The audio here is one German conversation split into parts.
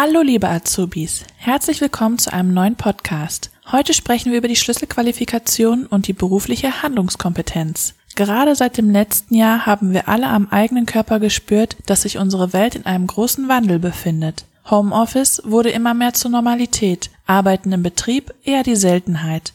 Hallo liebe Azubis, herzlich willkommen zu einem neuen Podcast. Heute sprechen wir über die Schlüsselqualifikation und die berufliche Handlungskompetenz. Gerade seit dem letzten Jahr haben wir alle am eigenen Körper gespürt, dass sich unsere Welt in einem großen Wandel befindet. Homeoffice wurde immer mehr zur Normalität, Arbeiten im Betrieb eher die Seltenheit.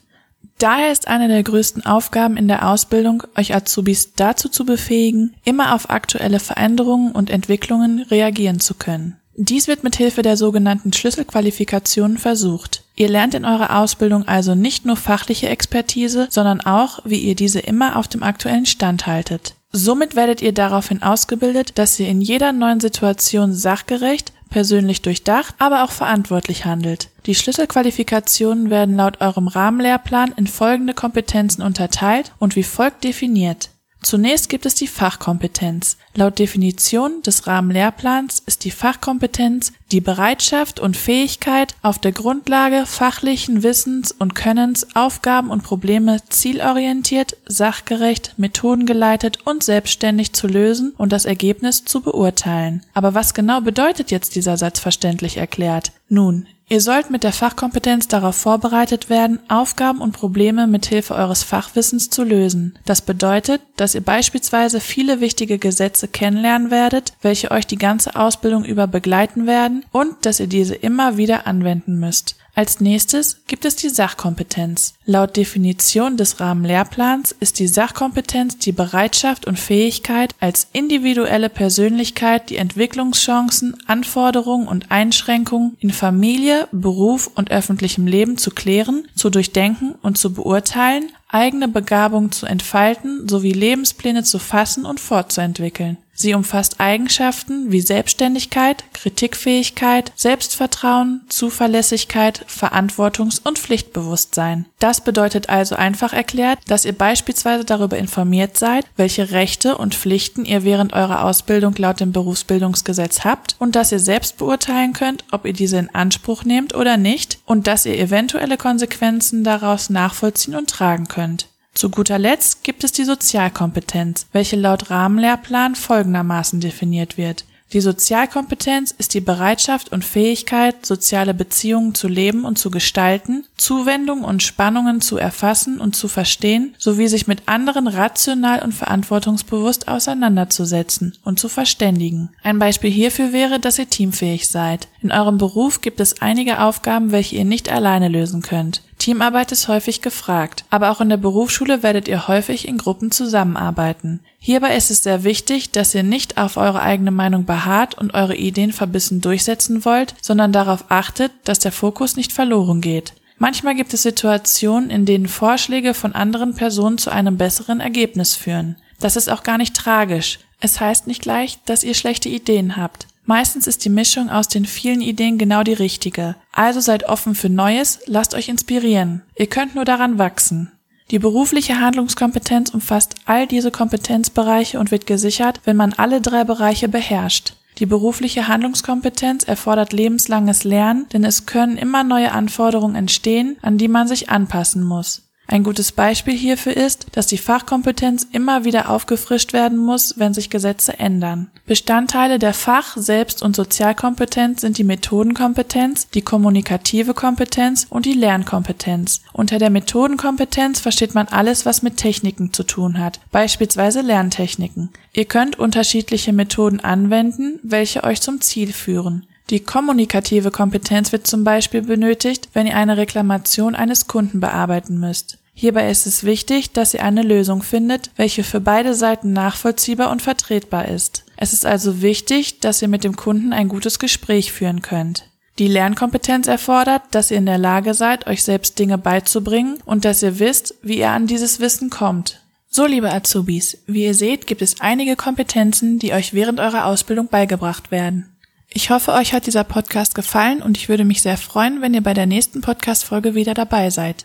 Daher ist eine der größten Aufgaben in der Ausbildung, euch Azubis dazu zu befähigen, immer auf aktuelle Veränderungen und Entwicklungen reagieren zu können. Dies wird mit Hilfe der sogenannten Schlüsselqualifikationen versucht. Ihr lernt in eurer Ausbildung also nicht nur fachliche Expertise, sondern auch, wie ihr diese immer auf dem aktuellen Stand haltet. Somit werdet ihr daraufhin ausgebildet, dass ihr in jeder neuen Situation sachgerecht, persönlich durchdacht, aber auch verantwortlich handelt. Die Schlüsselqualifikationen werden laut eurem Rahmenlehrplan in folgende Kompetenzen unterteilt und wie folgt definiert. Zunächst gibt es die Fachkompetenz. Laut Definition des Rahmenlehrplans ist die Fachkompetenz die Bereitschaft und Fähigkeit, auf der Grundlage fachlichen Wissens und Könnens Aufgaben und Probleme zielorientiert, sachgerecht, methodengeleitet und selbstständig zu lösen und das Ergebnis zu beurteilen. Aber was genau bedeutet jetzt dieser Satz verständlich erklärt? Nun, Ihr sollt mit der Fachkompetenz darauf vorbereitet werden, Aufgaben und Probleme mit Hilfe eures Fachwissens zu lösen. Das bedeutet, dass ihr beispielsweise viele wichtige Gesetze kennenlernen werdet, welche euch die ganze Ausbildung über begleiten werden und dass ihr diese immer wieder anwenden müsst. Als nächstes gibt es die Sachkompetenz. Laut Definition des Rahmenlehrplans ist die Sachkompetenz die Bereitschaft und Fähigkeit, als individuelle Persönlichkeit die Entwicklungschancen, Anforderungen und Einschränkungen in Familie, Beruf und öffentlichem Leben zu klären, zu durchdenken und zu beurteilen, eigene Begabung zu entfalten sowie Lebenspläne zu fassen und fortzuentwickeln. Sie umfasst Eigenschaften wie Selbstständigkeit, Kritikfähigkeit, Selbstvertrauen, Zuverlässigkeit, Verantwortungs- und Pflichtbewusstsein. Das bedeutet also einfach erklärt, dass ihr beispielsweise darüber informiert seid, welche Rechte und Pflichten ihr während eurer Ausbildung laut dem Berufsbildungsgesetz habt und dass ihr selbst beurteilen könnt, ob ihr diese in Anspruch nehmt oder nicht und dass ihr eventuelle Konsequenzen daraus nachvollziehen und tragen könnt. Zu guter Letzt gibt es die Sozialkompetenz, welche laut Rahmenlehrplan folgendermaßen definiert wird. Die Sozialkompetenz ist die Bereitschaft und Fähigkeit, soziale Beziehungen zu leben und zu gestalten, Zuwendung und Spannungen zu erfassen und zu verstehen, sowie sich mit anderen rational und verantwortungsbewusst auseinanderzusetzen und zu verständigen. Ein Beispiel hierfür wäre, dass ihr teamfähig seid. In eurem Beruf gibt es einige Aufgaben, welche ihr nicht alleine lösen könnt. Teamarbeit ist häufig gefragt, aber auch in der Berufsschule werdet ihr häufig in Gruppen zusammenarbeiten. Hierbei ist es sehr wichtig, dass ihr nicht auf eure eigene Meinung beharrt und eure Ideen verbissen durchsetzen wollt, sondern darauf achtet, dass der Fokus nicht verloren geht. Manchmal gibt es Situationen, in denen Vorschläge von anderen Personen zu einem besseren Ergebnis führen. Das ist auch gar nicht tragisch. Es heißt nicht gleich, dass ihr schlechte Ideen habt. Meistens ist die Mischung aus den vielen Ideen genau die richtige. Also seid offen für Neues, lasst euch inspirieren. Ihr könnt nur daran wachsen. Die berufliche Handlungskompetenz umfasst all diese Kompetenzbereiche und wird gesichert, wenn man alle drei Bereiche beherrscht. Die berufliche Handlungskompetenz erfordert lebenslanges Lernen, denn es können immer neue Anforderungen entstehen, an die man sich anpassen muss. Ein gutes Beispiel hierfür ist, dass die Fachkompetenz immer wieder aufgefrischt werden muss, wenn sich Gesetze ändern. Bestandteile der Fach-, Selbst- und Sozialkompetenz sind die Methodenkompetenz, die kommunikative Kompetenz und die Lernkompetenz. Unter der Methodenkompetenz versteht man alles, was mit Techniken zu tun hat, beispielsweise Lerntechniken. Ihr könnt unterschiedliche Methoden anwenden, welche euch zum Ziel führen. Die kommunikative Kompetenz wird zum Beispiel benötigt, wenn ihr eine Reklamation eines Kunden bearbeiten müsst. Hierbei ist es wichtig, dass ihr eine Lösung findet, welche für beide Seiten nachvollziehbar und vertretbar ist. Es ist also wichtig, dass ihr mit dem Kunden ein gutes Gespräch führen könnt. Die Lernkompetenz erfordert, dass ihr in der Lage seid, euch selbst Dinge beizubringen und dass ihr wisst, wie ihr an dieses Wissen kommt. So, liebe Azubis, wie ihr seht, gibt es einige Kompetenzen, die euch während eurer Ausbildung beigebracht werden. Ich hoffe, euch hat dieser Podcast gefallen und ich würde mich sehr freuen, wenn ihr bei der nächsten Podcast-Folge wieder dabei seid.